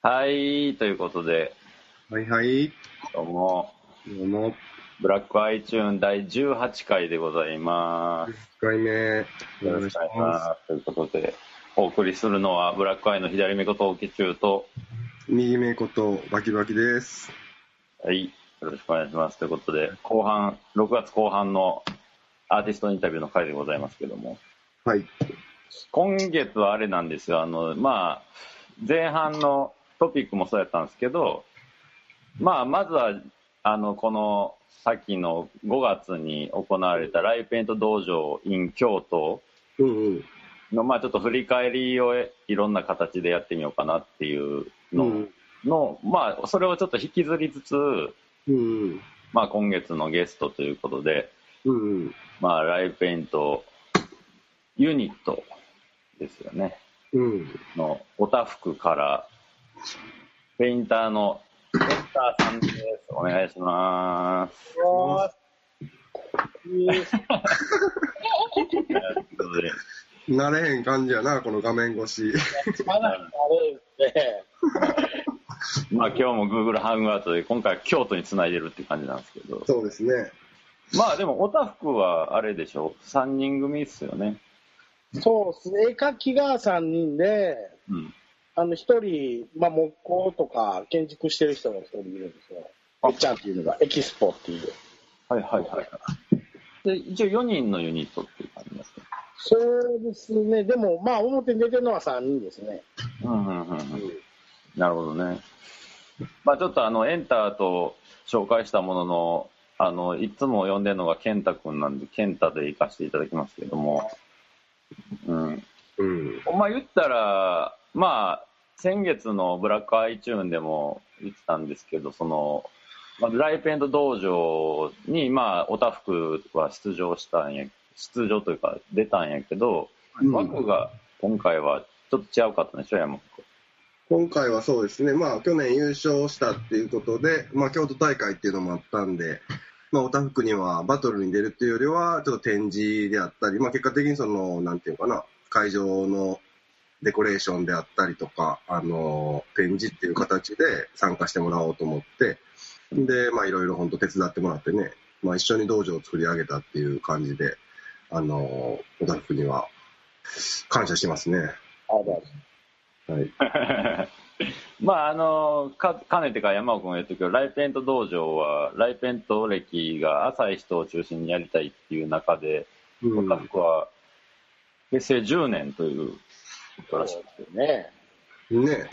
はい、ということで、はいはい。どうも、どうも。ブラックアイチューン第18回でございます。1回目。よろしくお願いします。ということで、お送りするのは、ブラックアイの左目こと大木中と、右目ことバキバキです。はい、よろしくお願いします。ということで、後半、6月後半のアーティストインタビューの回でございますけども、はい。今月はあれなんですよ、あの、まあ、前半のトピックもそうやったんですけど、まあ、まずは、あの、この、さっきの5月に行われたライブペイント道場 in 京都。の、まあ、ちょっと振り返りをいろんな形でやってみようかなっていうのうんの、まあ、それをちょっと引きずりつつ、うんまあ、今月のゲストということで、うん。うんまあ、ライブペイントユニットですよね。うん。のおたふくから、ペインターのペインターさんです。お願いします。ということで慣れへん感じやな、この画面越し。まだあ今日も Google ハングアウトで今回は京都につないでるって感じなんです。けど。そうです。ね。まあでもおたふくはあれでしょ ?3 人組っす。よね。そうですね。絵描きが3人で、うん。あの、1人、まあ、木工とか建築してる人が1人いるんですよ。あえっちゃんっていうのが、エキスポっていう。はいはいはい。で、一応4人のユニットっていう感じですかそうですね。でも、まあ、表に出てるのは3人ですね。うんうんうんうん。なるほどね。まあちょっとあの、エンターと紹介したものの、あの、いつも呼んでるのが健太くんなんで、健太で行かせていただきますけれども、うん。うん。まあ言ったら、まあ、先月のブラックアイチューンでも言ってたんですけど、その、まあ、ライペント道場に、まあ、おたふくは出場したんや、出場というか出たんやけど、うん枠が今回はちょっと違うかったんでしょ、山本今回はそうですね。まあ、去年優勝したっていうことで、まあ、京都大会っていうのもあったんで、まあ、おたふくにはバトルに出るっていうよりは、ちょっと展示であったり、まあ、結果的にその、なんていうのかな、会場のデコレーションであったりとか、あの、展示っていう形で参加してもらおうと思って、で、まあ、いろいろ本当手伝ってもらってね、まあ、一緒に道場を作り上げたっていう感じで、あの、おたふくには感謝してますね。あだはい。まああのかかねてから山尾君が言ってるけどライペント道場はライペント歴が浅い人を中心にやりたいっていう中で、うんおたふくは平成10年ということらしくてね。ね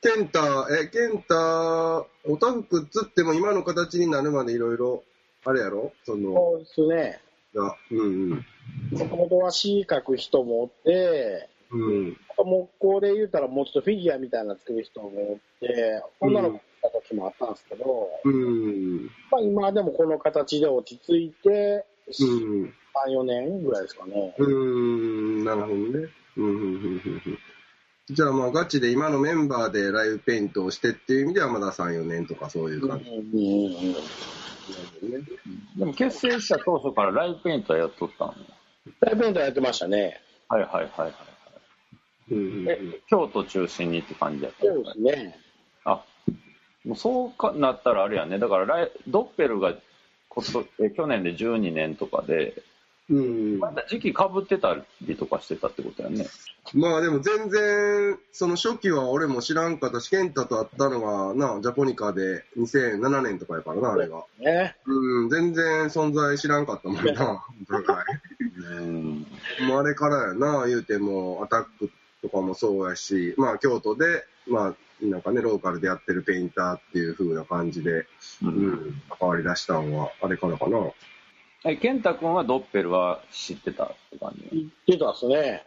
ケンタ、え、ケンタ、おたふくつっても今の形になるまでいろいろ、あれやろ？その、そうですね。がうんうん。もともとは詩描く人もおって、うん。木工で言うたらもうちょっとフィギュアみたいなの作る人もおって、女の子が来た時もあったんですけど、うん。まあ今でもこの形で落ち着いて、うん。3、4年ぐらいですかね。うん。なるほどね。うん。うんうんうんうんじゃあまあガチで今のメンバーでライブペイントをしてっていう意味ではまだ3、4年とかそういう感じ。うんうんうんでも結成した当初からライブペイントはやっとったの？ライブペイントやってましたね。はいはいはいはいうんうんうんえ京都中心にって感じやった？そうですね。あもうそうかなったらあれやねだからライドッペルがことえ去年で12年とかでうんまだ時期かぶってたりとかしてたってことやねまあでも全然、その初期は俺も知らんかったし、ケンタと会ったのがな、ジャポニカで2007年とかやからな、あれが。ね。うん、全然存在知らんかったもんな、うんい。もうあれからやな、言うても、アタックとかもそうやし、まあ京都で、まあ、なんかね、ローカルでやってるペインターっていう風な感じで、ううんん、関わり出したんは、あれからかな。え健太君はドッペルは知ってたって感じ、言ってたっすね。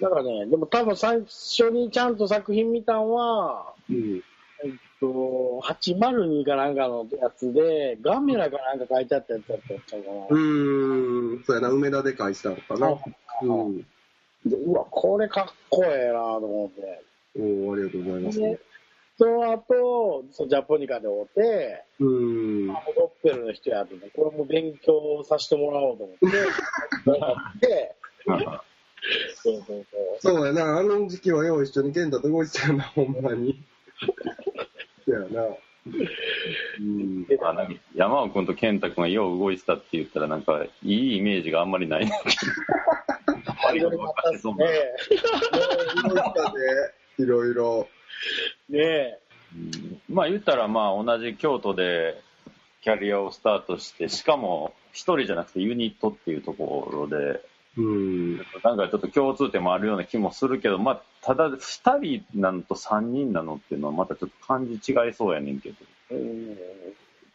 だからね、でも多分最初にちゃんと作品見たんは、うん。えっと、802かなんかのやつで、ガメラかなんか書いてあったやつだったんちゃうかな。うーん、そうやな、梅田で返したのかな。うん。でうわ、これかっこええなと思って。おーありがとうございます。で、その後、そのジャポニカで会うて、うーん。あドッペルの人やってね、これも勉強させてもらおうと思って、で、そうそうそう。そうやな、あの時期はよう一緒に健太と動いてたよな、ほんまに。そうやな。うん。まあなんか山尾君と健太君がよう動いてたって言ったらなんかいいイメージがあんまりない。いろいろあったっすね。いろいろ。ねえ。うんまあ言ったらまあ同じ京都でキャリアをスタートしてしかも一人じゃなくてユニットっていうところでうん。なんかちょっと共通点もあるような気もするけどまあただ2人なのと3人なのっていうのはまたちょっと感じ違いそうやねんけどうん。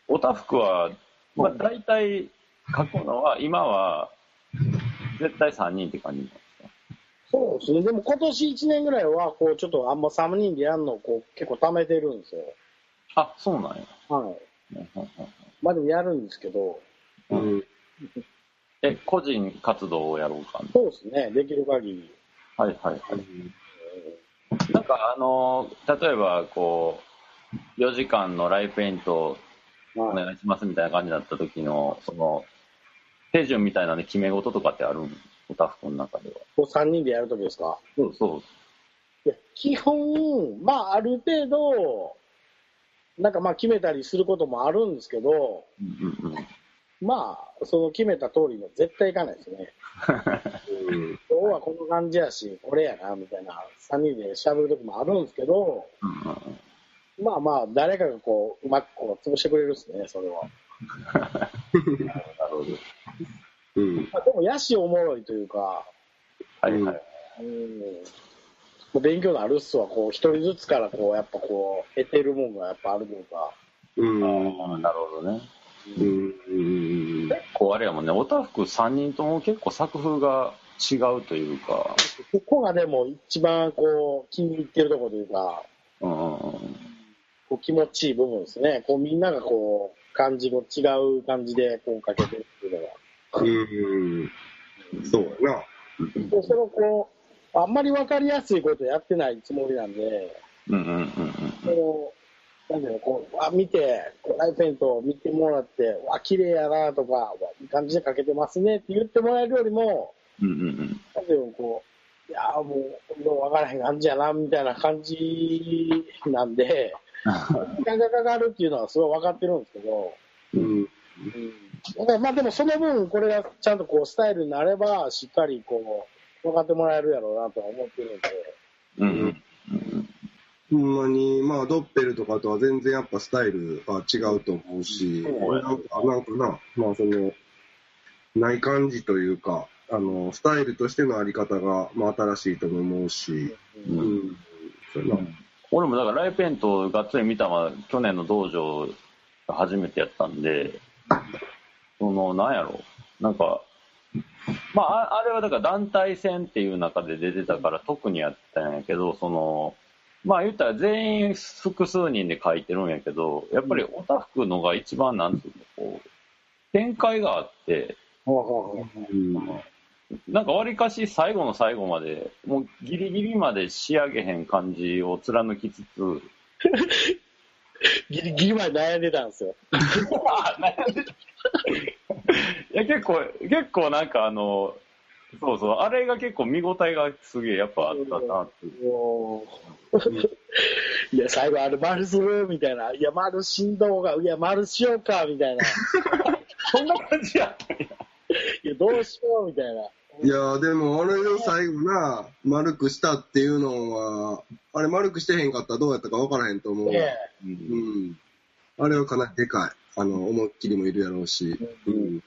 おたふくは、まあ、大体書くのは今は絶対3人って感じなんですか？そうですね。でも今年1年ぐらいは、こう、ちょっとあんま3人でやるのをこう結構貯めてるんですよ。あそうなんや。はい。まあでもやるんですけど、うん。え個人活動をやろうかなそうですね。できる限り。はいはいはい。なんかあの例えばこう4時間のライブペイントおはい。願いしますみたいな感じだった時のその手順みたいなね決め事とかってあるんおたふくの中では。こう3人でやるときですか？そうそいや基本、まあある程度、なんかまあ決めたりすることもあるんですけど、う。うんうんうん。まあ、その決めた通りの絶対いかないですね。うん。今日はこの感じやし、これやな、みたいな、3人で喋るときもあるんですけど、まあまあ、誰かがこう、うまくこう潰してくれるですね、それは。なるほど。うん。まあ、でも、やしおもろいというか、はいはい。うん、勉強になるっすわ、こう、一人ずつからこう、やっぱこう、得てるもんがやっぱあるというか、うん。ああ、なるほどね。うん。うん。結構あれやもんね、おたふく3人とも結構作風が違うというか、ここがでも一番こう、気に入ってるところというか、うんうんうん。こう気持ちいい部分ですね。こうみんながこう、感じの違う感じでこうかけてるっていうのが。うん。そうやな。でそのこう、あんまり分かりやすいことやってないつもりなんで、うんうんうんこう、なんていうの、こう、あ、見て、こうライトペイントを見てもらって、わ、綺麗やなとか、わいい感じでかけてますねって言ってもらえるよりも、うん。うんうんうん。なんていうの、こう、いやーもう、よう分からへん感じやな、みたいな感じなんで、時間がかかるっていうのはすごい分かってるんですけど、うん。うん。だからまあでもその分、これがちゃんとこう、スタイルになれば、しっかりこう、分かってもらえるやろうなとは思ってるんで、うんうんに、まあ、ドッペルとかとは全然やっぱスタイルが違うと思うし、なんかなんかな、まあその、ない感じというか、あの、スタイルとしてのあり方が、まあ新しいとも思うし、うんうん。そうやな。俺もだからライペントがっつり見たのは去年の道場が初めてやったんで、その、なんやろなんか、まあ、ああれはだから団体戦っていう中で出てたから特にやったんやけど、その、まあ言ったら全員複数人で書いてるんやけど、やっぱりオタフクのが一番なんていうの、こう、展開があって、うん。なんかわりかし最後の最後まで、もうギリギリまで仕上げへん感じを貫きつつ、ギリギリまで悩んでたんですよ。あ悩んでたいや、結構、結構なんかあの、そうそう、あれが結構見応えがすげえやっぱあったなっていや、最後あれ丸するみたいな。いや、丸しんどうが、いや、丸しようかみたいな。そんな感じやったんや。いや、どうしようみたいな。いやーでもあれを最後な、丸くしたっていうのは、あれ丸くしてへんかったらどうやったか分からへんと思うわ。ねうん。あれはかなりでかい。あの、思いっきりもいるやろうし。うん。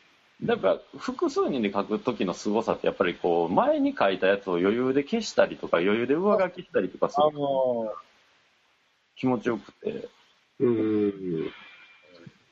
やっぱ複数人で書く時の凄さってやっぱりこう前に書いたやつを余裕で消したりとか余裕で上書きしたりとかすあるの気持ちよくて。うん。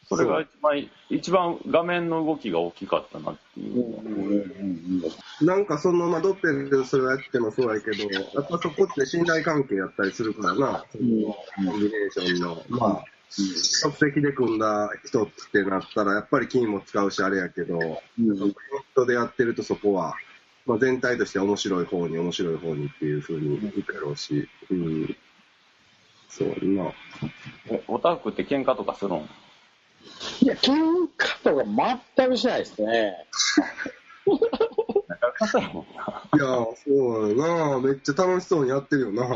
それが一番一番画面の動きが大きかったなっていう、なんかその、まあ、ドッペルでそれをやってもそうやけど、やっぱそこって信頼関係やったりするからな、そのコンビネーションの。まあ、即席で組んだ人ってなったら、やっぱり金も使うし、あれやけど、人でやってるとそこは、まあ、全体として面白い方に面白い方にっていうふうにいくやろうし、うん。そうな。えオタフクって喧嘩とかするん？いや、喧嘩とか全くしないですね。いや、そうやな。めっちゃ楽しそうにやってるよな。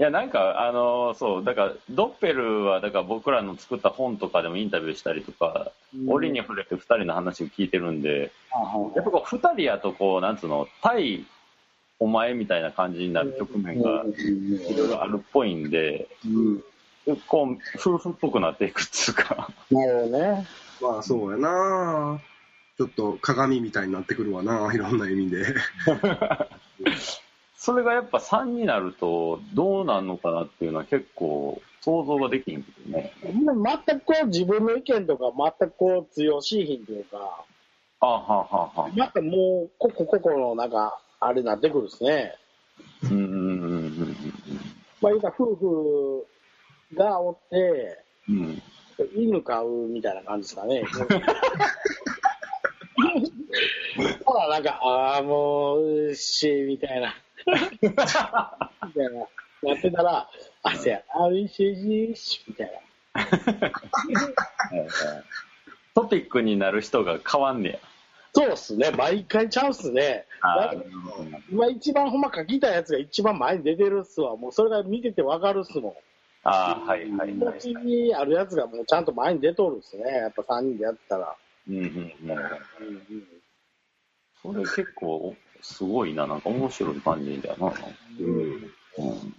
いや、なんか、あのそう、だから、ドッペルは、だから僕らの作った本とかでもインタビューしたりとか、折に触れて二人の話を聞いてるんで、やっぱこう、二人やと、こう、なんつうの、対お前みたいな感じになる局面がいろいろあるっぽいんで、うんこう、夫婦っぽくなっていくっつうか。なるほどね。まあそうやな。ちょっと鏡みたいになってくるわな。いろんな意味で。それがやっぱ3になると、どうなんのかなっていうのは結構想像ができんけどね。全くこう自分の意見とか全くこう強しいひんというか、あはあはあはあ。なんかもう、ここここのなんか、あれになってくるですね。うんうんうんうんまあ言うたら夫婦がおって、うん。うん。犬飼うみたいな感じですかね。ほら、なんか、ああ、もう、し、みたいな。みたいな。やってたら、あ、せや、あうっし、し、みたいな。トピックになる人が変わんねや。そうっすね。毎回ちゃうっすね。今一番ほんま書きたいやつが一番前に出てるっすわ。もうそれが見ててわかるっすもん。あー、はいはい気持はい。ちにあるやつがもうちゃんと前に出とるっすね。やっぱ3人でやったら。うんうんうん。うんうんそれ結構すごいな、なんか面白い感じだよな。うん。うん。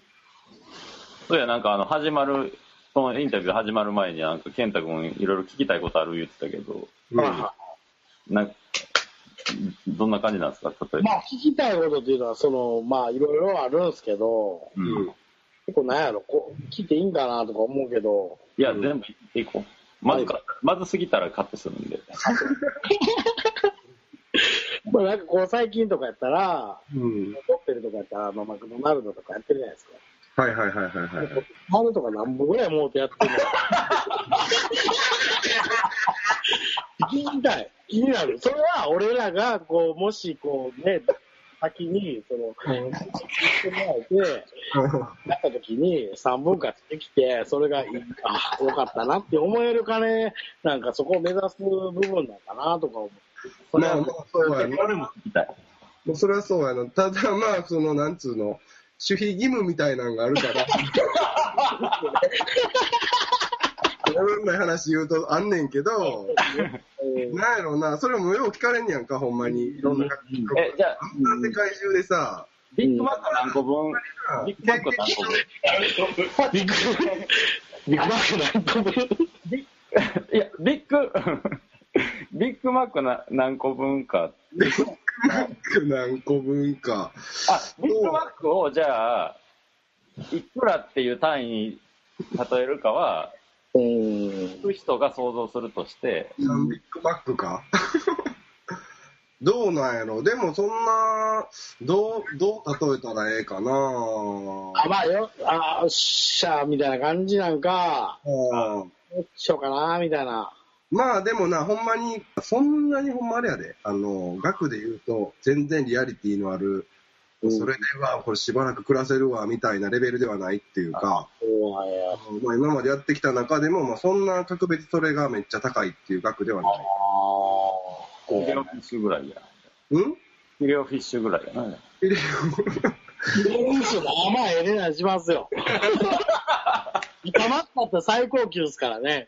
そうや、なんかあの、始まる、そのインタビュー始まる前に、なんか、健太君いろいろ聞きたいことある言ってたけど、なんか、どんな感じなんですか？例えば。まあ、聞きたいことっていうのは、その、まあ、いろいろあるんですけど、うん。結構なんやろ、こう、聞いていいんかなとか思うけど、いや、全部言っていこう。まずか、まずすぎたらカットするんで。まあ、なんかこう、最近とかやったら、うん。撮ってるとかやったら、まあ、マクドナルドとかやってるじゃないですか。はいはいはいはいはい。マルとか何本ぐらいもうてやってるの聞きたい。気になる。それは俺らが、こう、もし、こうね、先に、その、聞いてもらえて、やった時に3分割できて、それがいい、あ、よかったなって思えるかね、なんかそこを目指す部分なんかなとか思う。まあまあそうやな。俺も。もうそれはそうやな。ただまあ、その、なんつうの、守秘義務みたいなのがあるから。ごめんない話言うとあんねんけど、うんなんやろうな、それもよう聞かれんねやんか、ほんまに。いろんな各国え、じゃあ、あんな世界中でさ、ビッグマック何個分、ビッグマック何個分？ビッグ、ビッグマック何個分？いや、ビッグ、ビッグマックな何個分か。何個分か。あ、ビッグマックをじゃあ、いくらっていう単位に例えるかは、うん。聞く人が想像するとして、何ビッグマックか？どうなんやろ？でもそんな、どう、どう例えたらええかな？あ、まあよ、あ、よっしゃ、みたいな感じなんか、うんどっしようかな、みたいな。まあでもな、ほんまに、そんなにほんまあれやで。あの、額で言うと、全然リアリティのある、うんそれでは、これしばらく暮らせるわ、みたいなレベルではないっていうか。まあ今までやってきた中でも、まあそんな格別それがめっちゃ高いっていう額ではない。あフィレオフィッシュぐらいや。うん？フィレオフィッシュぐらいやな。あ。まあまあ、ええ値段しますよ。炒まったって最高級ですからね。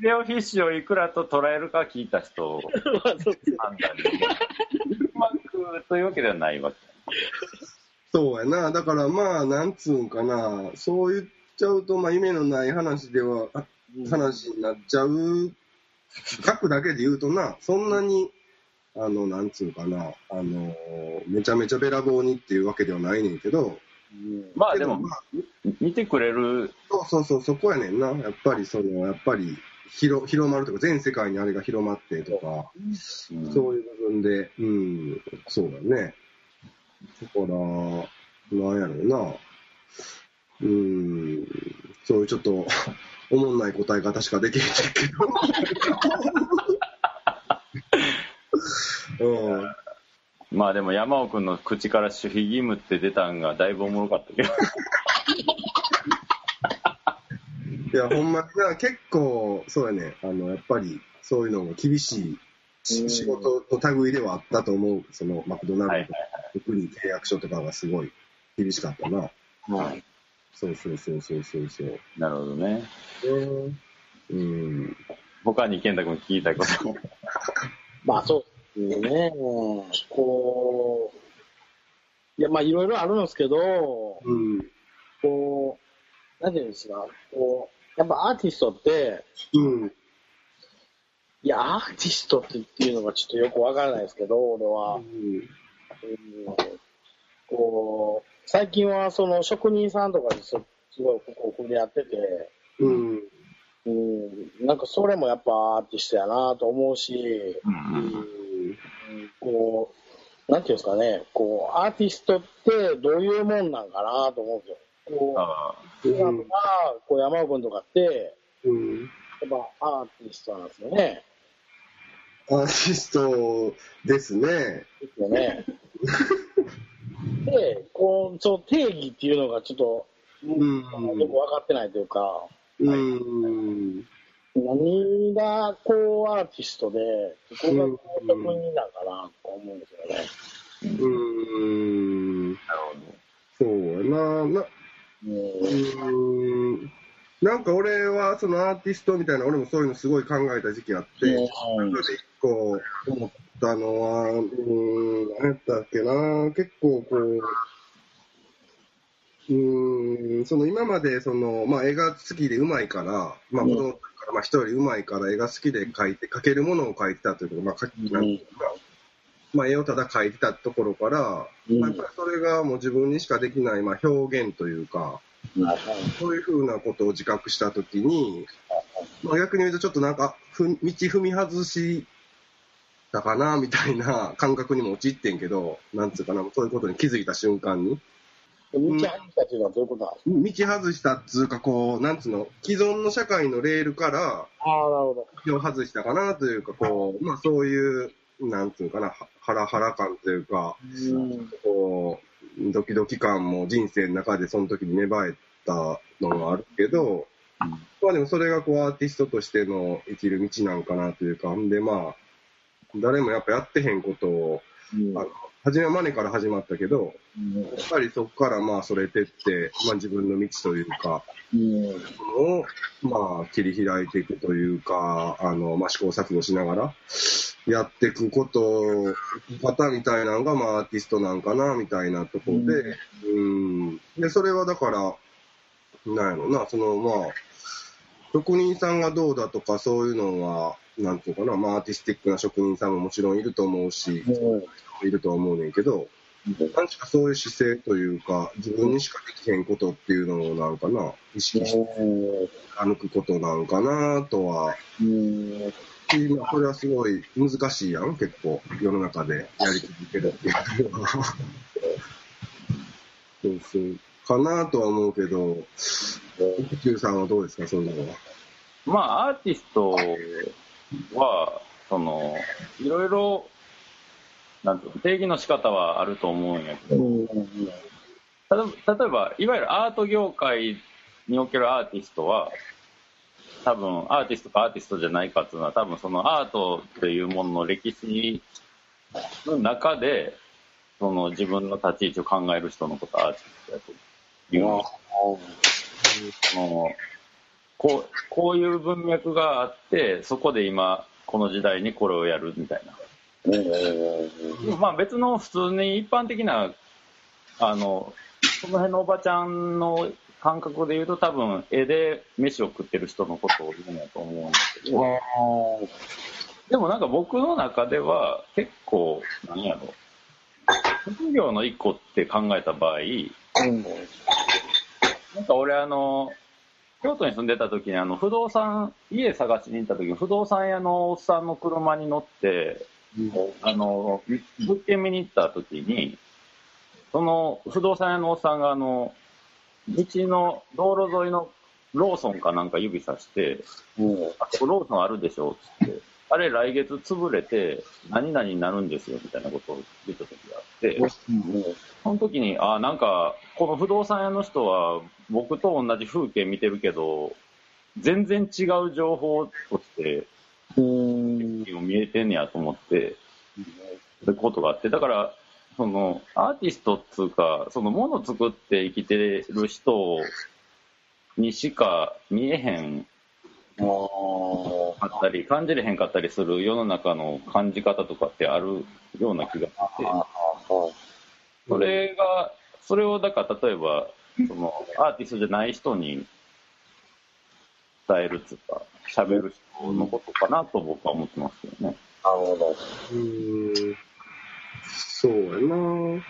フィレオフィッシュをいくらと捉えるか聞いた人 判断で。ビッグマックというわけではないわけ。そうやな。だからまあ、なんつうんかな。そう言っちゃうと、まあ夢のない話では、あ話になっちゃう。額だけで言うとな、そんなに、あの、なんつうかな、あの、めちゃめちゃべらぼうにっていうわけではないねんけど、うんまあでもまあ、見てくれる、そうそうそう、そこやねんな。やっぱり、その、やっぱり、広広まるとか、全世界にあれが広まってとか、うんそういう部分で、うん、そうだね。だから、なんやろうな。うん、そういうちょっと、おもんない答え方しかできへんけど。うん。まあでも山尾君の口から守秘義務って出たんがだいぶおもろかったけど。いや、ほんま結構、そうやね。あの、やっぱり、そういうのも厳しいし仕事の類ではあったと思う。そのマクドナルドとか、特に契約書とかがすごい厳しかったな。はい。そうそうそうそうそうそう。なるほどね。うん。他に健太君聞いたことも。まあそうですね。こう、いやまあいろいろあるんですけど、うん。こう、なんていうんですか、こう、やっぱアーティストって、うん。いや、アーティストってっていうのがちょっとよくわからないですけど、俺は。うんこう、最近はその職人さんとかですすごいここ触れ合ってて、うん。うん、なんかそれもやっぱアーティストやなと思うし、うんうんこう、なんていうんですかね、こう、アーティストってどういうもんなんかなと思うんですよ。こあう、普段は、こう山尾君とかって、うん。やっぱアーティストなんですよね。アーティストですね。ですよね。で、こう、その定義っていうのがちょっと、うんよく分かってないというか、うん。何がこうアーティストで、ここがこう職人なんかなと思うんですよね。うん。なるそうやな。なうん。うん。なんか俺はそのアーティストみたいな、俺もそういうのすごい考えた時期あって、それで一個思ったのは、うん、何やったっけな、結構こう、うん、その今までその、まあ、絵が好きでうまいから、まあ、子供から、まあ、一人うまいから絵が好きで描いて、描けるものを描いてたというか、まあ、描きなんていうかまあ、絵をただ描いてたところから、うん。まあやっぱりそれがもう自分にしかできない、まあ、表現というか、そういうふうなことを自覚したときに、まあ、逆に言うとちょっとなんか、ふ道踏み外したかな、みたいな感覚にも陥ってんけど、なんつうかな、そういうことに気づいた瞬間に、道入ったっていうのはどういうことなんですか？道外したっつうか、こう、なんつうの、既存の社会のレールから、ああ、なるほど。道を外したかなというか、こう、まあそういう、なんつうかな、はハラハラ感というか、うん。こう、ドキドキ感も人生の中でその時に芽生えたのはあるけど、まあでもそれがこうアーティストとしての生きる道なんかなというか、んでまあ、誰もやっぱやってへんことを、うん。あの、初めはマネから始まったけど、やっぱりそこからまあそれてって、まあ自分の道というか、うん。をまあ切り開いていくというか、あの、まあ試行錯誤しながらやっていくこと、生き方みたいなのがまあアーティストなんかな、みたいなところで、うん。で、それはだから、なんやろな、そのまあ、職人さんがどうだとかそういうのは、なんていうかな、まあアーティスティックな職人さんももちろんいると思うし、いるとは思うねんけど、何しかそういう姿勢というか、自分にしかできへんことっていうのをなんかな、意識して歩くことなんかなとは、うん今これはすごい難しいやん、結構、世の中でやり続けるっていうのは。そうそう。かなとは思うけど、宇宙さんはどうですか、そういうのは？まあ、アーティストは、その、いろいろ、なんていうの定義の仕方はあると思うんやけど、例えばいわゆるアート業界におけるアーティストは、多分、アーティストかアーティストじゃないかっていうのは、多分そのアートっていうものの歴史の中で、その自分の立ち位置を考える人のことをアーティストやというのそのこうこういう文脈があってそこで今この時代にこれをやるみたいな、まあ、別の普通に一般的なあのその辺のおばちゃんの感覚で言うと多分絵で飯を食ってる人のことを言うんやと思うんですけど。でもなんか僕の中では結構何やろ。職業の一個って考えた場合なんか俺あの、京都に住んでた時にあの不動産、家探しに行った時に不動産屋のおっさんの車に乗って、あの、物件見に行った時に、その不動産屋のおっさんがあの、道の道路沿いのローソンかなんか指さして、もうあそこローソンあるでしょうっつって、あれ来月潰れて何々になるんですよみたいなことを言った時があって、その時に、あなんか、この不動産屋の人は僕と同じ風景見てるけど、全然違う情報として。見えてんねやと思って、そういうことがあって、だから、そのアーティストっつうか、そのもの作って生きてる人にしか見えへんあかったり、感じれへんかったりする世の中の感じ方とかってあるような気がして。それが、それをだから例えば、そのアーティストじゃない人に伝えるっつうか、喋る人のことかなと僕は思ってますけどね。なるほど。そうやな。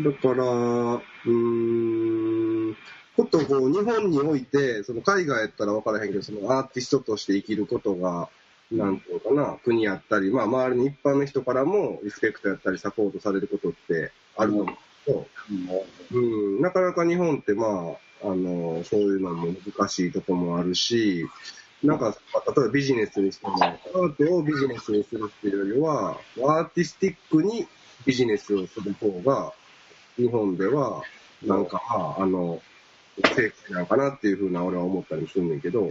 だから、うーん、ことこう、日本において、その海外やったら分からへんけど、そのアーティストとして生きることが、なんていうかな、国やったり、まあ、周りの一般の人からもリスペクトやったりサポートされることってあると思うけど、うん、なかなか日本ってまあ、あの、そういうのも難しいとこもあるし、なんか、例えばビジネスにしても、アートをビジネスにするっていうよりは、アーティスティックにビジネスをする方が、日本では、なんか、あ、の、正解なのかなっていうふうな俺は思ったりするんだけど、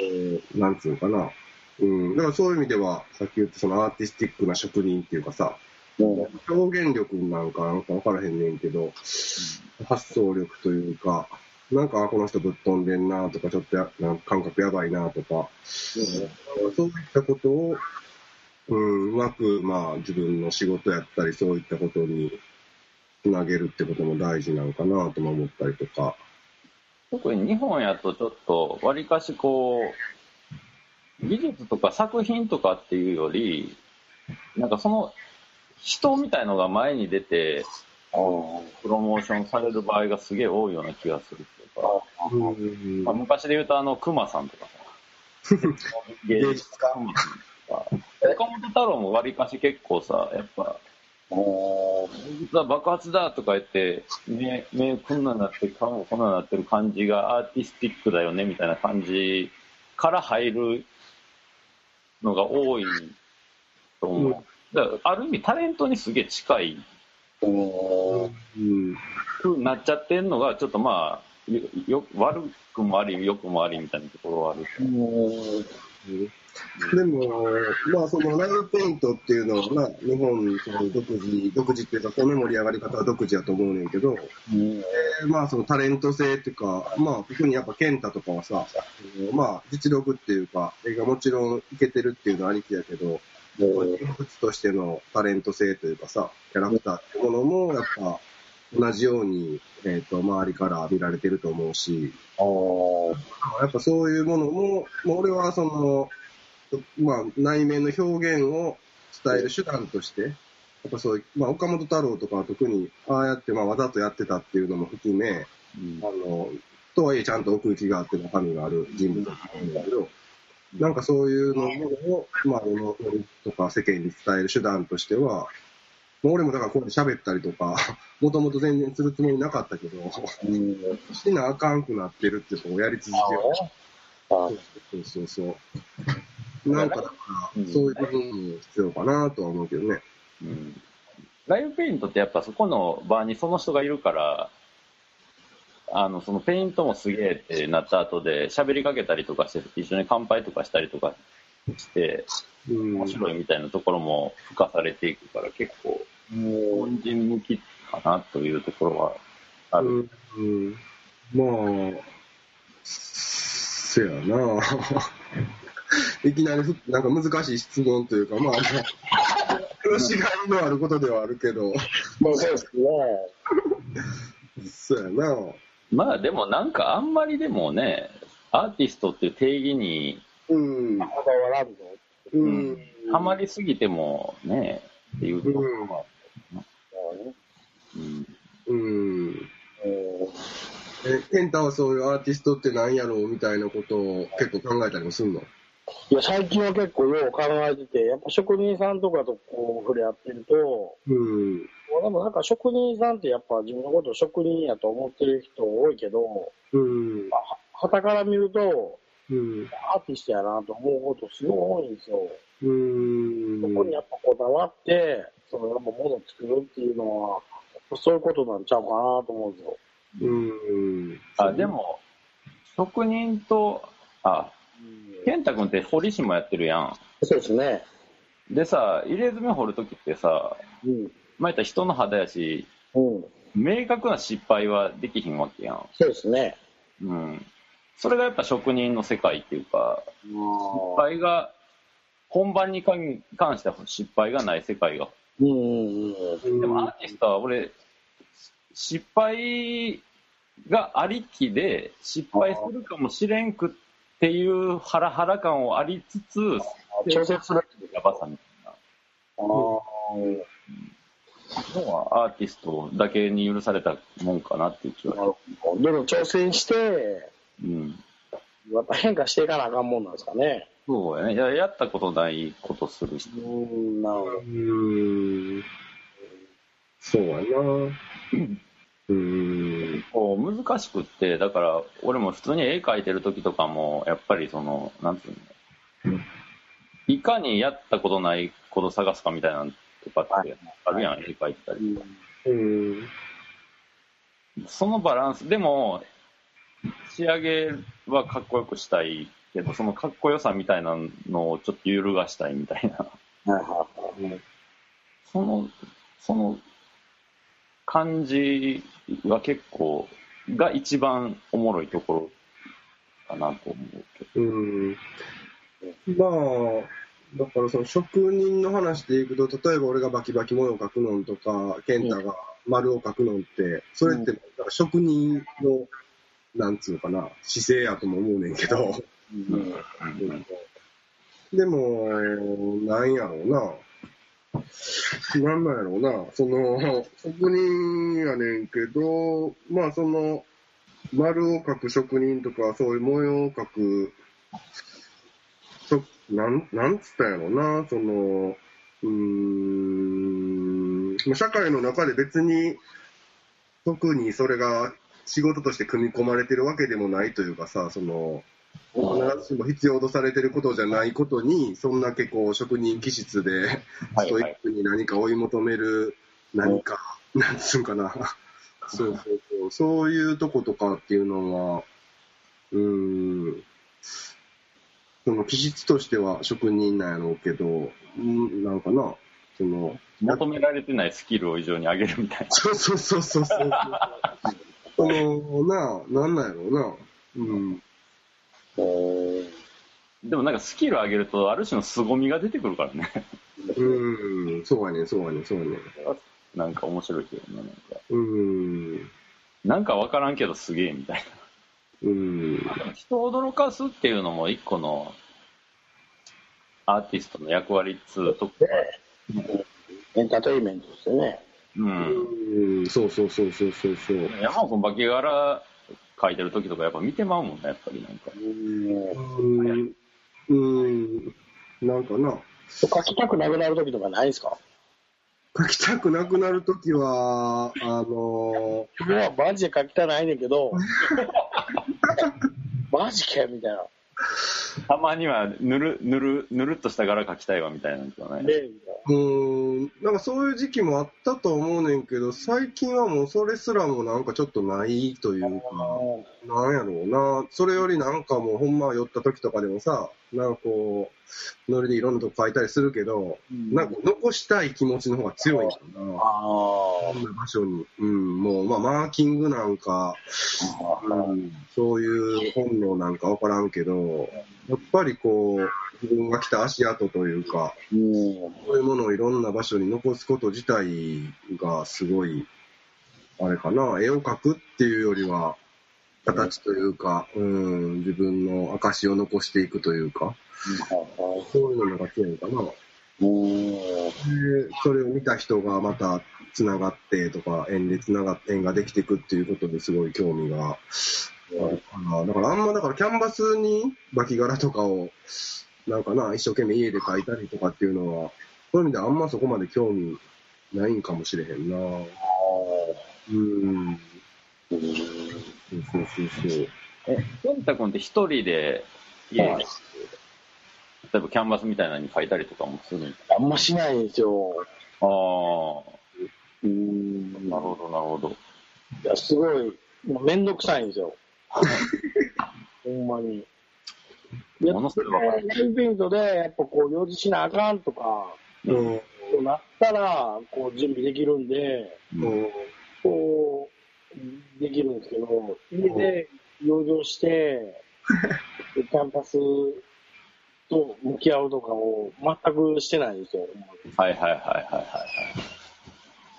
えーなんつうのかな。うん、だからそういう意味では、さっき言ったそのアーティスティックな職人っていうかさ、表現力なんかなんか分からへんねんけど、発想力というか、なんかあこの人ぶっ飛んでんなとか、ちょっとやなんか感覚やばいなとか、そういったことを、うん、うまく、まあ自分の仕事やったり、そういったことにつなげるってことも大事なのかなとも思ったりとか。特に日本やとちょっと、わりかしこう、技術とか作品とかっていうより、なんかその人みたいのが前に出て、プロモーションされる場合がすげえ多いような気がするまあ、昔で言うとあの、熊さんとかさ、芸術家。熊さんとか、岡本太郎もわりかし結構さ、やっぱ、実は爆発だとか言って、目、目こんなんなって、顔もこんなんなってる感じがアーティスティックだよねみたいな感じから入るのが多いと思う。だからある意味タレントにすげえ近いうんくなっちゃってるのが、ちょっとまあ、よよ悪くもあり、良くもありみたいなところはある。でも、まあ、そのライブペイントっていうのはな、日本その独自、独自っていうか、この盛り上がり方は独自やと思うねんけど、えーまあ、そのタレント性っていうか、まあ、特にやっぱ健太とかはさ、まあ、実力っていうか、映画もちろんいけてるっていうのはありきやけど、人物としてのタレント性というかさ、キャラクターってものも、やっぱ、同じように、えっ、と、周りから見られてると思うし、やっぱそういうものも、もう俺はその、まあ、内面の表現を伝える手段として、やっぱそういう、まあ、岡本太郎とかは特に、ああやって、まあ、わざとやってたっていうのも含め、うん。あの、とはいえちゃんと奥行きがあって中身がある人物だと思うんだけど、なんかそういうのを、まあ、世のとか世間に伝える手段としては、俺もだからこうやって喋ったりとか、もともと全然するつもりなかったけど、しなあかんくなってるってことをやり続けよう。そうそうそう。なんかだから、うんそういう部分も必要かなとは思うけどね。うんライブペイントってやっぱそこの場にその人がいるから、あの、そのペイントもすげえってなった後で喋りかけたりとかして、一緒に乾杯とかしたりとかして、うん。面白いみたいなところも付加されていくから結構、本人向きかなというところはある。うん。うんまあ、せやな いきなりふ、なんか難しい質問というか、まあ、まあ、苦しがいのあることではあるけど、まあそうですね。そうやなまあでもなんかあんまりでもね、アーティストっていう定義にうん。こだわらんぞ。うん。ハマりすぎてもね、っていうところは、うんうん。え、ケンタはそういうアーティストって何やろうみたいなことを結構考えたりもすんの？いや、最近は結構よう考えてて、やっぱ職人さんとかとこう触れ合ってると、うん。でもなんか職人さんってやっぱ自分のことを職人やと思ってる人多いけど、うん。はたから見ると、うん。アーティストやなと思うことすごい多いんですよ。うん。そこにやっぱこだわって、そのやっぱ物を作るっていうのは、そういうことなんちゃうかなと思うんですよ。うん。あ、でも、職人と、あ、健太君って堀市もやってるやん。そうですね。でさ、入れ墨掘るときってさ、うん。まったら人の肌やし、うん。明確な失敗はできひんわけやん。そうですね。うん。それがやっぱ職人の世界っていうか、失は敗が、本番に関関しては失敗がない世界が。うん。でもアーティストは俺、失敗がありきで、失敗するかもしれんくっていうハラハラ感をありつつ、調節する。やばさみたいな。ああ。のはアーティストだけに許されたもんかなっていう気は。なるほど。どんどん挑戦して、うん。やっぱ変化していかなあかんもんなんですかね。そうやね。ややったことないことする人。うん、なるほど。うーん。そうやな。うーん。こう難しくって、だから俺も普通に絵描いてる時とかも、やっぱりその、なんていうの、いかにやったことないこと探すかみたいなのとかってあるやん、絵描いてたり。うん。そのバランス、でも、仕上げはかっこよくしたいけど、そのかっこよさみたいなのをちょっと揺るがしたいみたいな。はいはいはい。その、その感じは結構、が一番おもろいところかなと思うけど。うん。まあ、だからその職人の話でいくと、例えば俺がバキバキ模様を描くのんとか、健太が丸を描くのんって、それって職人の、なんつうのかな、姿勢やとも思うねんけど、うんでも、なんやろうな。なんなんやろうな。その、職人やねんけど、まあその、丸を描く職人とか、そういう模様を描く、そなん、なんつったんやろうな。その、うん、社会の中で別に、特にそれが仕事として組み込まれてるわけでもないというかさ、その、必ずしも必要とされてることじゃないことに、そんだけこう職人気質で、はいストイックに何か追い求める何か、なんつうんかな。そうそうそう。そういうとことかっていうのは、うーん、その気質としては職人なんやろうけど、うん、なんかな、その、求められてないスキルを異常に上げるみたいな。そうそうそうそうそう。その、なあ、なんなんやろうな。うん。うんでもなんかスキル上げると、ある種の凄みが出てくるからね。うん、そうやね、そうやね、そうやね。なんか面白いけどね。なんかうん、なんかわからんけどすげえみたいうん、な。でも人を驚かすっていうのも一個のアーティストの役割っつうとこエンターテインメントですよね。うん。うん、そうそうそうそうそうそう。山尾君バケ柄描いてる時とかやっぱ見てまうもんね、やっぱりなんか。うん。うん、うん、なんかな、書きたくなくなる時とかないですか？書きたくなくなるときは、あのもうマジで書きたないねんけど、マジかよみたいな。たまにはぬる、ぬる、ぬるっとした柄描きたいわみたいなんですよね。うん、なんかそういう時期もあったと思うねんけど、最近はもうそれすらもなんかちょっとないというか、な。なんやろうな。それよりなんかもうほんま寄った時とかでもさ、なんかこう、ノリでいろんなとこ書いたりするけど、なんか残したい気持ちの方が強いんだな。あそんな場所に。うん、もう、まあ、マーキングなんか、うん、そういう本能なんかわからんけど、やっぱりこう、自分が来た足跡というか、うん。そういうものをいろんな場所に残すこと自体がすごい、あれかな、絵を描くっていうよりは、形というか、うん、自分の証を残していくというか、そういうのが強いのかな。うん。で、それを見た人がまた繋がってとか、縁で繋がって、縁ができていくっていうことですごい興味があるかな。だからあんま、だからキャンバスにバキ柄とかを、なんかな、一生懸命家で描いたりとかっていうのは、そういう意味であんまそこまで興味ないんかもしれへんな。うん。そうそうそうそう。え、健太君って一人で家で、例えばキャンバスみたいなのに描いたりとかもするんあんましないんですよ。ああ、うん。なるほど、なるほど。いや、すごい、もうめんどくさいんですよ。ほんまに。ものすごいわかる。ライブペイントで、やっぱこう、用事しなあかんとか、うん。となったら、こう、準備できるんで、うん。こう、できるんですけど、家で養生して、キャンパスと向き合うとかを全くしてないんですよ。はいはいはいはいはい。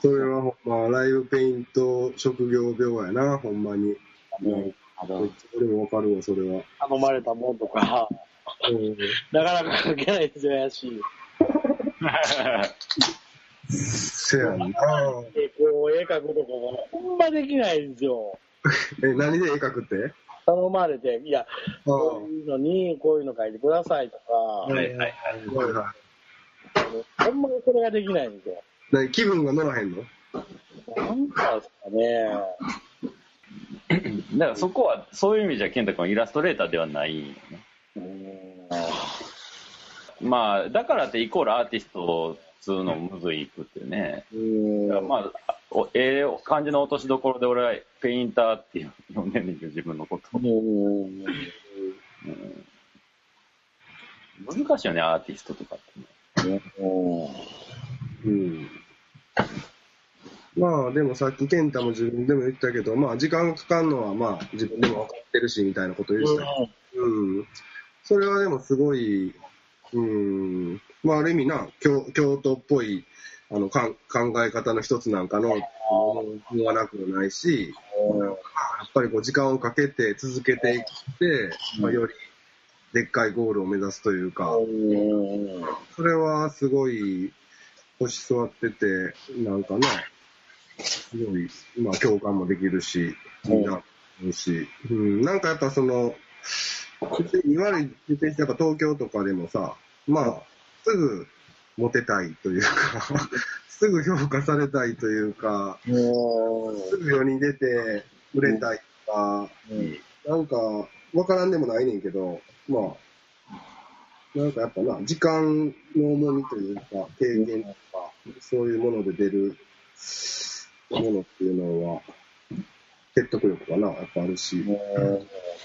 それはほんま、ライブペイント職業病やな、ほんまに。うん俺もわかるわ、それは。頼まれたもんとか、うん。なかなか書けないんですよ、やし。せやんな。で、こう、絵描くとかがほんまできないんですよ。え、何で絵描くって？頼まれて、いや、あこういうのに、こういうの描いてくださいとか、はいはいはい。はいはほんまにそれができないんですよ。い。何気分が乗らへんの？なんかですかね。だからそこは、そういう意味じゃ健太君はイラストレーターではないんよね。うんまあ、だからってイコールアーティストつうのむずいいくってね。うんまあ、おええ感じの落としどころで俺はペインターっていう呼んでんねんけど、自分のことを。うんうん難しいよね、アーティストとかってね。うん。まあ、でもさっき健太も自分でも言ったけど、まあ、時間がかかるのは、まあ、自分でも分かってるし、みたいなこと言ってたけどうん。それはでもすごい、うん。まあ、ある意味な、京京都っぽい、あの、かん考え方の一つなんかの、思わなくもないし、やっぱりこう時間をかけて続けていって、まあ、よりでっかいゴールを目指すというか、それはすごい腰座ってて、なんかな、すごい、まあ共感もできるし、いいなし、うん、なんかやっぱその、い言ってやっぱ東京とかでもさ、まあ、すぐモテたいというか、すぐ評価されたいというか、すぐ世に出て売れたいとか、なんか、わからんでもないねんけど、まあ、なんかやっぱな、時間の重みというか、経験とか、そういうもので出るものっていうのは、説得力がな、やっぱあるし。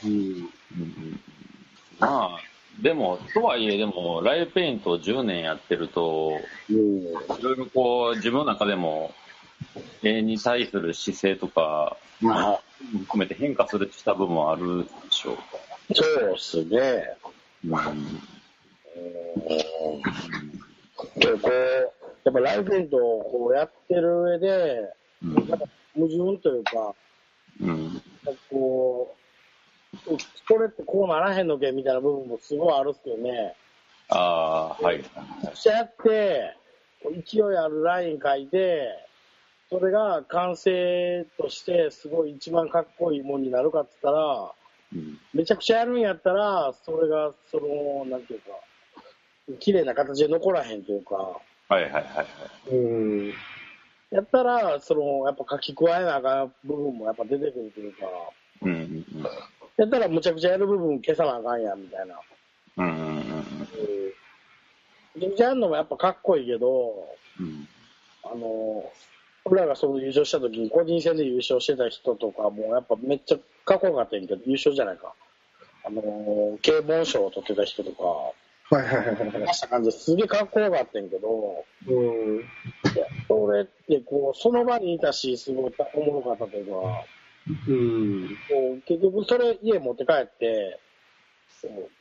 うん。まあ、でも、とはいえ、でも、ライブペイントを10年やってると、いろいろこう、自分の中でも、絵に対する姿勢とか、まあ、含めて変化するした部分はあるでしょうか。そうっすね。うんでこう、やっぱライブペイントをこうやってる上で、うん矛盾というか、うんこう、これってこうならへんのけみたいな部分もすごいあるっすよね。ああ、はい。そうやって、勢いあるライン書いて、それが完成としてすごい一番かっこいいもんになるかって言ったら、うんめちゃくちゃやるんやったら、それが、その、なんていうか、綺麗な形で残らへんというか、はいはいはいはい。うん。やったら、その、やっぱ書き加えなあかん部分もやっぱ出てくるというか、うんうんやったらむちゃくちゃやる部分消さなあかんやんみたいな。うん。うんうんうんむちゃくちゃやるのもやっぱかっこいいけど、うん。あの、俺らがその優勝した時に個人戦で優勝してた人とかもやっぱめっちゃかっこよかったんやけど、優勝じゃないか。あの、警門賞を取ってた人とか、はいはいはいした感じですげえかっこよかったんやけど、うん。いやそれってこう、その場にいたし、すごいおもろかったというか、うん。結局それ家持って帰って、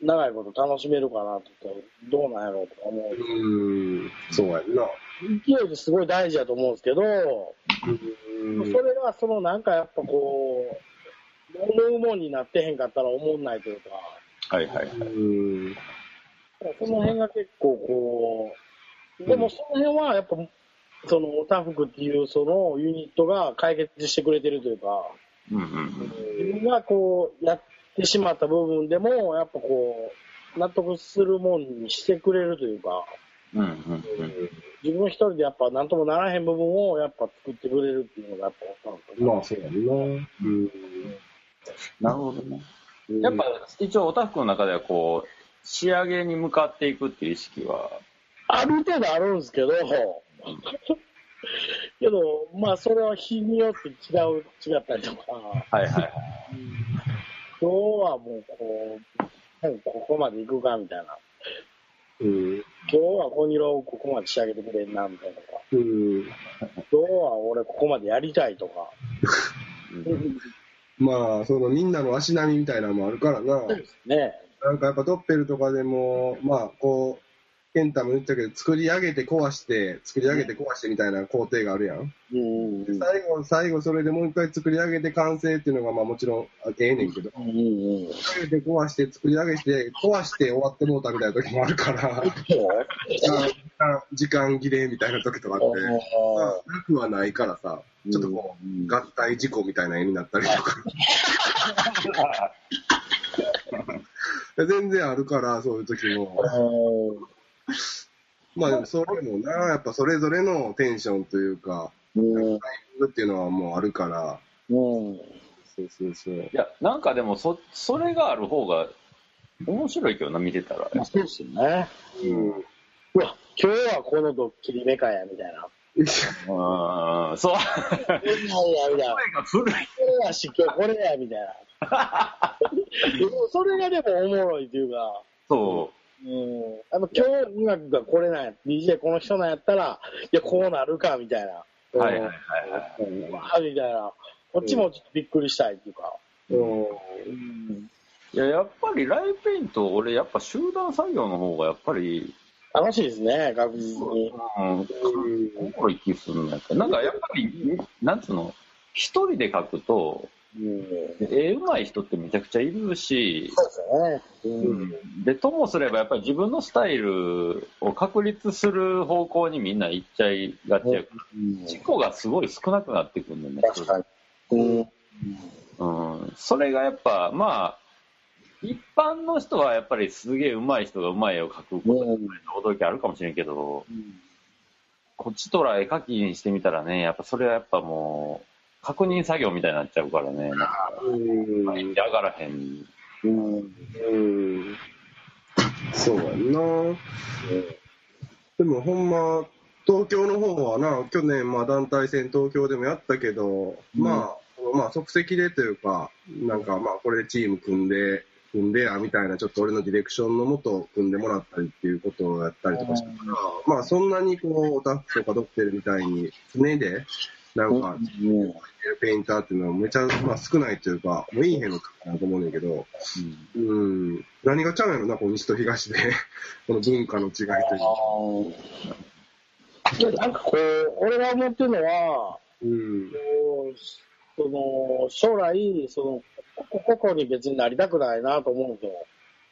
長いこと楽しめるかなって言ったらどうなんやろうとか思う。うん。そうやんな。勢いってすごい大事だと思うんですけど、うんそれがそのなんかやっぱこう、思うもんになってへんかったら思んないというか、はいはいはい。うん。その辺が結構こう、でもその辺はやっぱ、そのオタフクっていうそのユニットが解決してくれてるというか、うんうんうん。自分がこうやってしまった部分でも、やっぱこう、納得するもんにしてくれるというか、うんうんうん。自分一人でやっぱ何ともならへん部分をやっぱ作ってくれるっていうのがやっぱオタフクまあ、そうやんな。うん。なるほどね。やっぱ一応オタフクの中ではこう、仕上げに向かっていくっていう意識は、ある程度あるんですけど、けど、まあ、それは日によって違う、違ったりとか、はいはいはい。今日はもう、こう、ここまで行くかみたいな。うん。今日はコニロをここまで仕上げてくれんなみたいなとか。うん。今日は俺ここまでやりたいとか。まあ、そのみんなの足並みみたいなのもあるからな。ねなんかやっぱドッペルとかでも、まあ、こう、ケンタも言ったけど、作り上げて壊して、作り上げて壊してみたいな工程があるやん。うんうん最後、最後それでもう一回作り上げて完成っていうのが、まあもちろん、あええねんけど、うんうんうん。作り上げて壊して、作り上げて、壊して終わってもうたみたいな時もあるから、時間切れみたいな時とかあって、まあ、なくはないからさ、ちょっとこう、合体事故みたいな絵になったりとか。全然あるから、そういう時も。まあでもそれもな、やっぱそれぞれのテンションというか、うんタイミングっていうのはもうあるから、うんそうそうそう。いや、なんかでもそ、それがある方が面白いけどな、見てたら。まあそうですよね。うん。うわ、今日はこのドッキリメカやみたいな。うん、そう。これやみたいな。が古い。これやし、今日これやみたいな。でもそれがでもおもろいっていうか、そうん。やっぱ今日音楽がこれなんや、DJ この人なんやったら、いや、こうなるかみたいな。う。はいはいはいはい。うん。はみたいな。こっちもちょっとびっくりしたいっていうか。うん。うん。いや、やっぱりライブペイント、俺、やっぱ集団作業の方がやっぱり、楽しいですね、確実に。うん、おもろい気するん。やけど、なん。かやっぱり、なん。つうの、一人で書くと、うん。絵うまい人ってめちゃくちゃいるし、そうでね。うん。で、ともすればやっぱり自分のスタイルを確立する方向にみんな行っちゃいがちやから、事故がすごい少なくなってくるんだよね。確かに。うん。うん、それがやっぱ、まあ、一般の人はやっぱりすげえ上手い人が上手い絵を描くことに驚きあるかもしれんけど、こっちとら絵描きにしてみたらね、やっぱそれはやっぱもう、確認作業みたいになっちゃうからね、なんか、うん上がらへん。うん。うんそうやんな。でもほんま、東京の方はな、去年まあ団体戦東京でもやったけど、まあ、まあ即席でというか、なんかまあこれでチーム組んで、組んでやみたいな、ちょっと俺のディレクションのもと組んでもらったりっていうことをやったりとかしたから、まあそんなにこう、オタフとかドクテルみたいに常で、なんか、うん。ペインターっていうのはめちゃ、まあ、少ないというか、もういいへんのかなと思うんだけど、うん、何がちゃうんやろな、この西と東で、この文化の違いというか。でなんかこう、俺が思ってるのは、うん、こうその将来、そのこここに別になりたくないなと思うんですよ。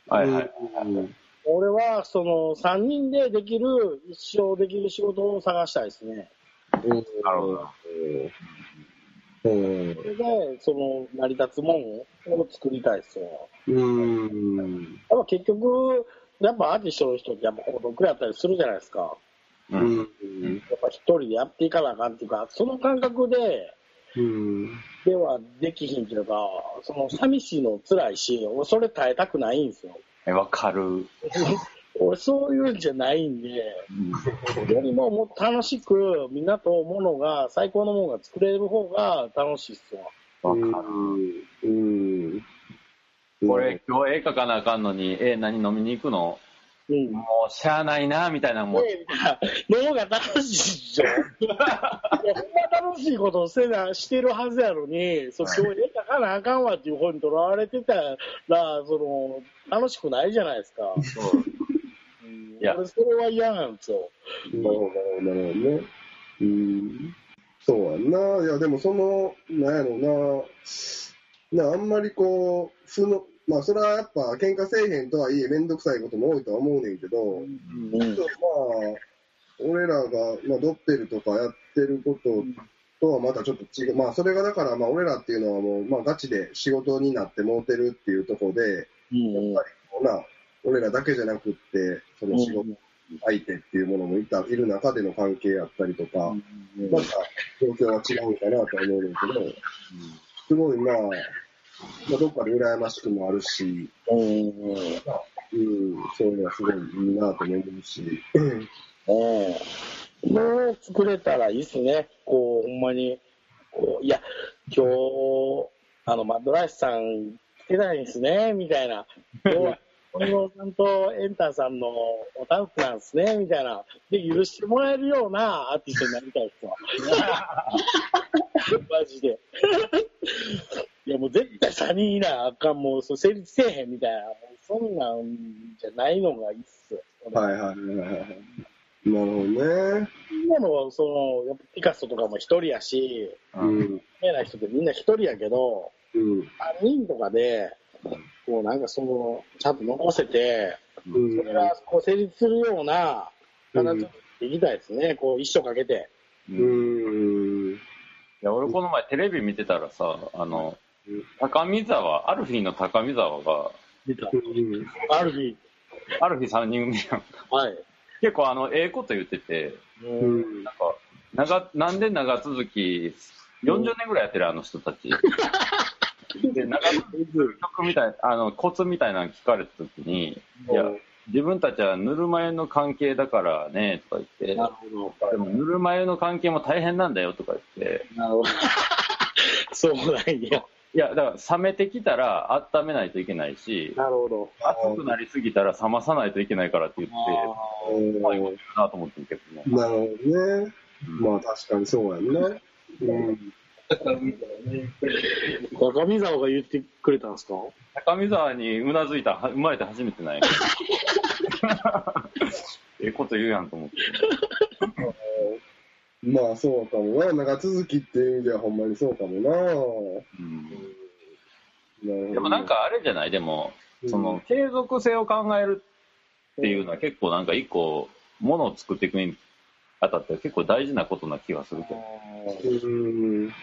はいはい。うん俺はその3人でできる、一生できる仕事を探したいですね。なるほど。うん。それで、その成り立つもん。を作りたいですよ。うん、やっぱ結局、やっぱアーティストの人ってやっぱ孤独やったりするじゃないですか。う。ん、やっぱ一人でやっていかなあかん。っていうか、その感覚で、うん、ではできひん。っていうか、その寂しいの辛いし、俺それ耐えたくないん。ですよ。えわかる。俺そういうんじゃないんで、よりももっと楽しくみんなと物が、最高のものが作れる方が楽しいっすよ。わかる。うん、これ、今日絵描かなあかんのに、え、何飲みに行くの？うん。もう、しゃあないな、みたいなもん。ねの方が楽しいじゃん。いや、ほんま楽しいことをせな、してるはずやのに、そう、今日絵描かなあかんわっていう方にとらわれてたら、その、楽しくないじゃないですか。そううんいや俺それは嫌なんですよ。なるほど、なるほどね。うん。そうやんな。いや、でもその、なんやろな。なあんまりこう、負の、まあ、それはやっぱ喧嘩せえへんとはいえ、めんどくさいことも多いとは思うねんけど、うんまあ、俺らが、まあ、ドッペルとかやってることとはまたちょっと違う。まあ、それがだから、まあ、俺らっていうのはもう、まあ、ガチで仕事になってもうてるっていうところで、うんやっぱりこうな、俺らだけじゃなくって、その仕事相手っていうものもいた、いる中での関係やったりとか、うんまた状況は違うんかなとは思うんだけど、すごいまあ、まあ、どっかで羨ましくもあるし、うんうん、そういうのはすごいいいなと思うし、ええもう作れたらいいっすね。こう、ほんまに。こういや、今日、あの、マッドライスさん来てないんですね、みたいな。近藤さんとエンタさんのおタフクなんですね、みたいな。で、許してもらえるようなアーティストになりたいですわ。マジで。いや、もう絶対3人いないあかん、もうそう成立せえへんみたいな。そんなんじゃないのがいいっすよ。はいはいはいはい。なるほどね。今の、その、やっぱピカソとかも一人やし、ううんん。有名な人ってみんな一人やけど、うん。3人とかで、こうなんかその、ちゃんと残せて、うんそれがこう成立するような形でいきたいですね。こう一生かけて。ううんいん。や俺この前テレビ見てたらさあのうん高見沢アルフィーの高見沢が見た。うん。ある日、アルフィー3人組やんはい。結構あのええこと言っててううんん。なんか長なんで長続き40年ぐらいやってるあの人たち で長続きする曲みたいあのコツみたいなの聞かれた時にいや自分たちはぬるま湯の関係だからねとか言なってるほど。でもぬるま湯の関係も大変なんだよとか言ってなるほど。そうなんや。いやだから冷めてきたら温めないといけないしなるほど。熱くなりすぎたら冷まさないといけないからって言ってあうまいこと言うなと思ってるけどね、なるほどね。うんまあ確かにそうやんね。うん。高見沢が言ってくれたんですか？高見沢にうなずいたは生まれて初めてない。ええこと言うやんと思って。まあそうかもな。長続きっていう意味ではほんまにそうかもな。うん。でもなん、かあれじゃない？でも、うん。その継続性を考えるっていうのは結構なんか一個ものを作っていくにあたって結構大事なことな気がするけど、うん。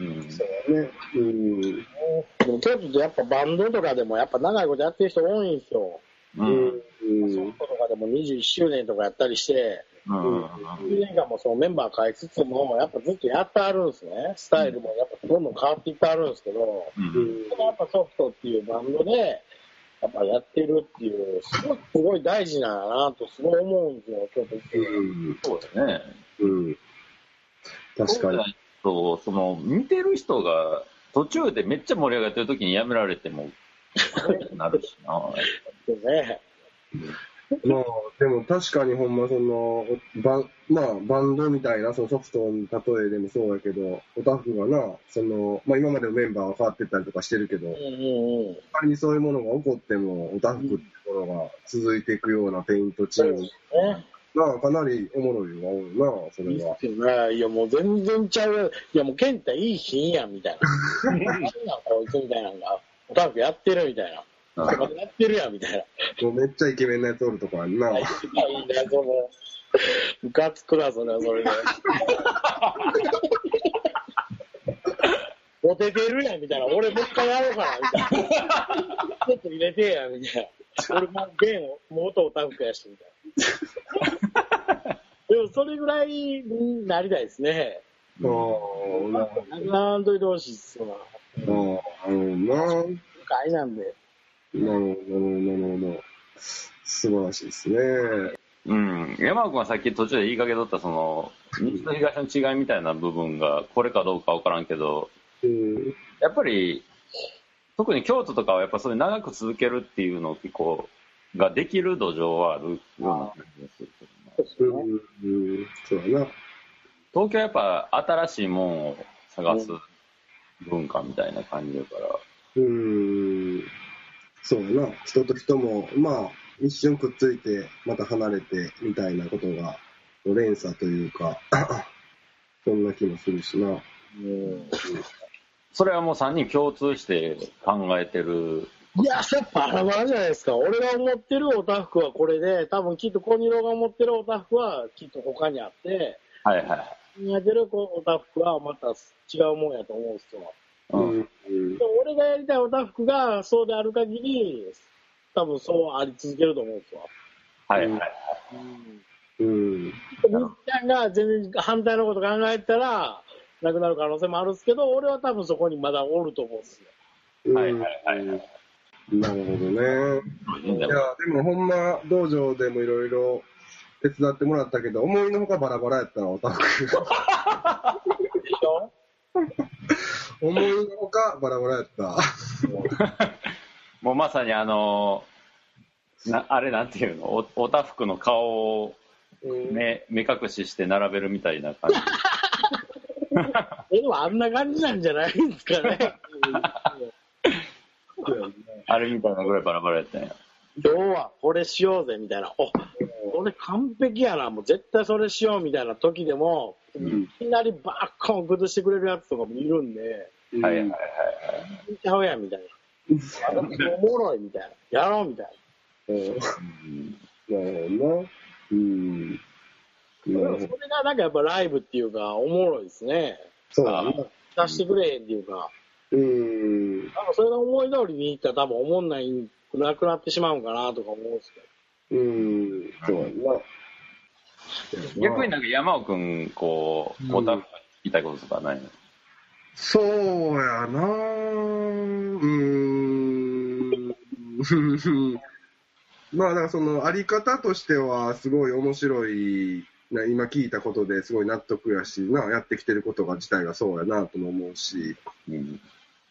うん、そうだね。うん。でも京都ってやっぱバンドとかでもやっぱ長いことやってる人多いんですよ。ううんんん。ソフトとかでも21周年とかやったりして、うん10年間もそのメンバー変えつつも、やっぱずっとやってあるんですね。スタイルもやっぱどんどん変わっていってあるんですけど、うんうんそのやっぱソフトっていうバンドで、やっぱやってるっていう、すごい、すごい大事なんだなとすごい思うんですよ、京都って。うん。そうだねうん。確かに。とその見てる人が途中でめっちゃ盛り上がってる時にやめられてもなるしなでね。まあ、でも確かにほんまその、バンまあ、バンドみたいなそのソフトの例えでもそうやけど、オタフがな、その、まあ今までのメンバーは変わってったりとかしてるけど、うんうんうん。仮にそういうものが起こっても、オタフってところが続いていくようなペイントチームね。がかなりおもろいわ、な、それはいいっ。ね。いや、もう全然ちゃう。いや、もう、ケンタいい品やん、みたいな。何なんこいつみたいなのが、オタフやってるみたいな。やってるやん、みたいな。もうめっちゃイケメンなやつおるとこあんな。いいね、その、ムカつくな、それは、それで。モテてるやん、みたいな。俺もう一回やろうかな、みたいな。ちょっと入れてや、みたいな。俺もうゲンを、元オタフクやし、みたいな。でも、それぐらいになりたいですね。ああ、ななんといてほしいっすわ。ああ、なるほどな。深いなんで。なるほど、なるほど、なるほど。素晴らしいですね。うん、山尾君はさっき途中で言いかけとったその西と東の違いみたいな部分がこれかどうかわからんけどうん。やっぱり特に京都とかはやっぱそういう長く続けるっていうのを結構ができる土壌はあるような感じがするけどなうん、うん、そうやな。東京はやっぱ新しいもんを探す文化みたいな感じだからうん。そうやな。人と人も、まあ、一瞬くっついて、また離れて、みたいなことが、連鎖というか、そんな気もするしな。うんそれはもう3人共通して考えてるいや、それバラバラじゃないですか。俺が思ってるおたふくはこれで、多分きっとコニロが思ってるおたふくはきっと他にあって、はいはいやってるおたふくはまた違うもんやと思うんですよ。うん俺がやりたいおたふくがそうである限り、多分そうあり続けると思うんですよ。はいはいうん。みっちゃんが全然反対のこと考えたら、なくなる可能性もあるんですけど、俺は多分そこにまだおると思うんですよ。はいはいはいはいなるほどね。いや、でもほんま、道場でもいろいろ手伝ってもらったけど、思いのほかバラバラやったな、オタフク。でしょ？思いのほかバラバラやった。もうまさにあのなあれなんていうの？おおたふくの顔をうん目目隠しして並べるみたいな感じえ、でもあんな感じなんじゃないんですかね。あれみたいなぐらいバラバラやったんや今日はこれしようぜみたいな。お、これ完璧やな。もう絶対それしようみたいな時でも、いきなりバッコン崩してくれるやつとかもいるんで、はいはいはいいっちゃうやんみたいな。おもろいみたいな。やろうみたいうんうんなるほどな。うん。それがなんかやっぱライブっていうか、おもろいですね。そうだな。出してくれへんっていうか、うん。なんかそれが思い通りにいったら多分思んないなくなってしまうんかなとか思うんですけど。うん。そうやな。逆になんか山尾君こうおたふく言いたいこととかないの？そうやなうーん。まあ、だからその、あり方としては、すごい面白い、な今聞いたことですごい納得やしな、やってきてることが自体がそうやなとも思うし、うん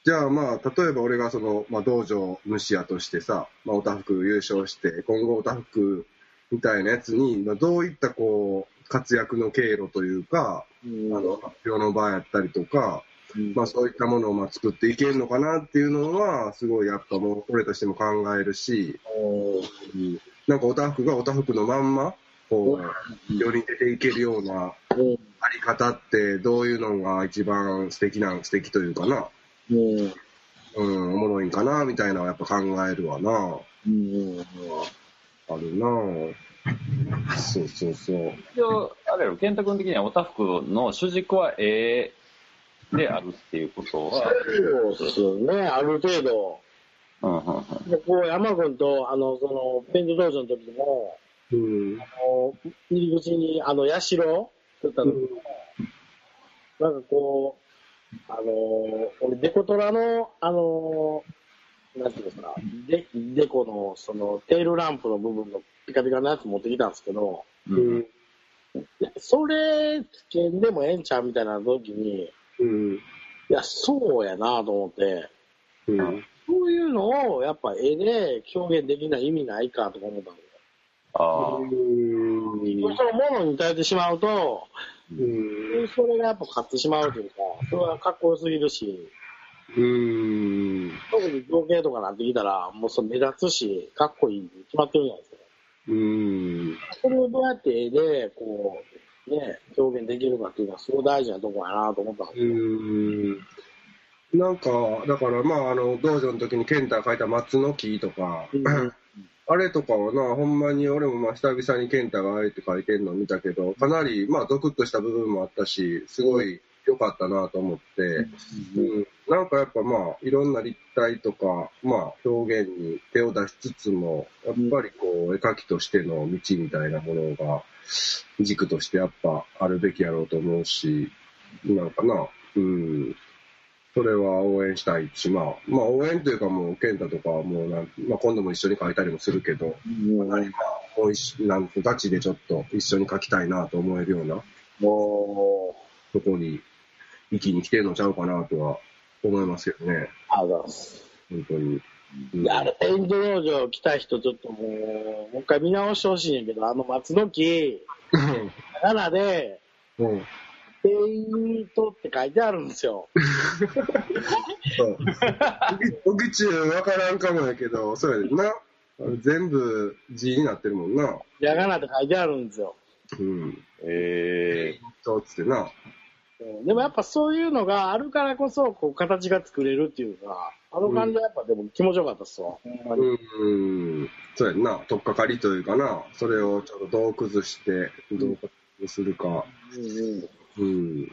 じゃあまあ、例えば俺がその、まあ、道場主やとしてさ、まあ、おたふく優勝して、今後おたふくみたいなやつに、まあ、どういったこう、活躍の経路というか、うん。あの、発表の場やったりとか、うん。まあそういったものをまあ作っていけるのかなっていうのは、すごいやっぱもう、俺としても考えるし、なんかおたふくがおたふくのまんま、こう、世に出ていけるようなうんあり方って、どういうのが一番素敵な、素敵というかな、うんうん、おもろいんかな、みたいなのはやっぱ考えるわな。うんあるなそうそうそう。一応あれやろ健太君的にはおたふくの主軸は絵であるっていうことはそうですね、ある程度。うんうんうんでこう山君とあのそのペント道場の時もうん。あの入り口にあの社作った時も、なんかこうあの俺デコトラのあのなんていうんですかデデコのそのテールランプの部分のピカピカのやつ持ってきたんですけどううんそれつけんでもええんちゃうみたいな時にうん。いやそうやなと思って。うん。そういうのをやっぱ絵で表現できない意味ないかとか思ったんですよ。ああうん。そのものに対してしまうと、うん。それがやっぱ勝ってしまうというか、それはかっこよすぎるし、うん。特に造形とかなってきたら、もうそれ目立つし、かっこいいに決まってるじゃないですか。うん。それをどうやって絵で、こう、ね、表現できるかっていうのはすごい大事なとこやなと思ったんですうよ。ん。なんか、だからまあ、あの、道場の時に健太が書いた松の木とか、うんあれとかはな、ほんまに俺もまあ久々に健太がああえて書いてんの見たけど、かなりまあゾクッとした部分もあったし、すごい良かったなと思って、うん、なんかやっぱまあいろんな立体とか、まあ表現に手を出しつつも、やっぱりこう絵描きとしての道みたいなものが軸としてやっぱあるべきやろうと思うし、なんかな、うん。それは応援したいし、まあ、まあ応援というかもう、健太とかはもうなん、まあ今度も一緒に書いたりもするけど、うんまあ、もう一緒なんガチでちょっと一緒に書きたいなと思えるようなもとこに、生きに来てるのちゃうかなとは思いますよね。う、ありがとうございます。本当に。うんいや、あれ、ペイント道場来た人、ちょっともう、もう一回見直してほしいんやけど、あの松の木、7で、うん。ペイントって書いてあるんですよ。そう。僕中わからんかもやけど、そうやでな。全部字になってるもんな。ひらがなって書いてあるんですよ。うん。えそうっつってな。うんでもやっぱそういうのがあるからこそ、こう、形が作れるっていうか、あの感じはやっぱでも気持ちよかったっすわ。ほんうん。そうやんな。とっかかりというかな。それをちょっとどう崩して、どうするか。うんうんうん。